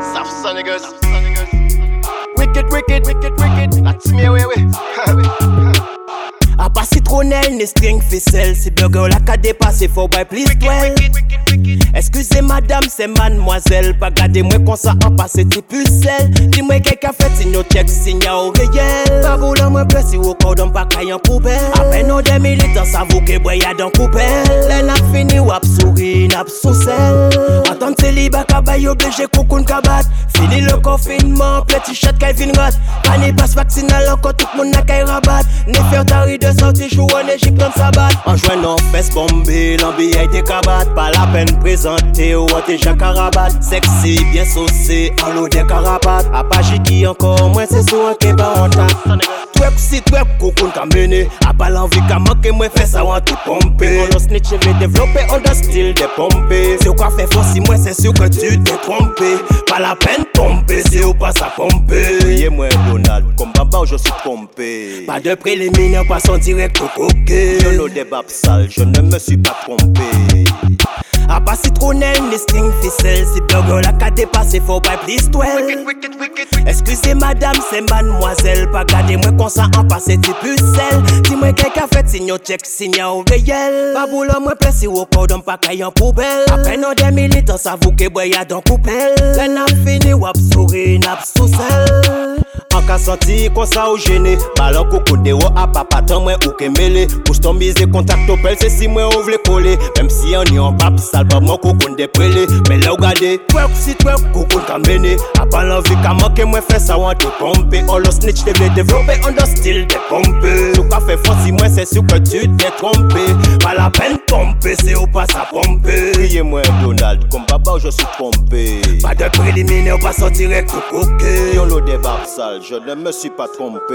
Soft son niggas. Wicked, wicked, wicked, wicked. That's me, oui, oui. A pas citronnelle, ni string ficelle. Si burger la ka dépassé, faut buy please well. madame se manmwazel Pa gade mwen konsa an pase ti pusel Di mwen kek a fet si nou chek si nya ou reyel Pa goulan mwen presi ou koudon pa kayan poubel Apen nou de militan sa vou ke bwe yadan koubel Le nap fini wap souri nap sousel Antan ti li baka bay obleje koukoun kabat Fini le konfinman ple ti chat kay vin rat Pani pas vaksinal anko tout moun na kay rabat Ne fer tari de santi chou an Egypt lan sabat Anjwen nan fes bombe lan biyay te kabat Pa la pen prezante ou t'es Jacques Rabat. Sexy, bien saucé, en l'eau des carapates. A pas qui encore, moi c'est que pas en Twerk si twerk koukoun ka mene A pas l'envie ka manke mwen fè sa wan tout pompe On lo snitch ve développer on the style de pompe Si ou ka fè fò si mwen c'est sûr que tu t'es trompé Pas la peine pomper si ou pas sa pompe Yé moi Donald, comme baba je suis trompé. Pas de préliminaire, passons direct au coquet Je ne débat sale, je ne me suis pas trompé. A pas citronnelle ni string ficelle Si burger la ka dépassé faut buy please. Excusez madame, c'est mademoiselle. Pas garder moi comme ça en passé ti pucelle. Dis-moi quelqu'un fait signe au check, signe au réel. Pas boulot moi place au cordon pas caille en poubelle. Après nos des militants, ça vous que boy y'a dans coupelle. Là n'a fini wap souris, n'a sous An ka santi kon sa ou jene Balan koko de wo a dewa apapatan mwen ou kemele Pouj ton mize kontak topel se si mwen ou vle kole. Mem si an yon pap salba mwen koko ndeprele prele Men la ou gade twerk si twerk koko ka mene A pa l'envi ka manke mwen fè sa wan te pompe On lo snitch te vle developpe on the style de pompe Sou ka fè fon si mwen se sou que tu t'es trompé. Pas la peine pompe se ou pas sa pompe Priye mwen Donald Kom baba ou je suis trompé. Pas de préliminaire, pas sortir avec au coquet Yon lo de bab je ne me suis pas trompé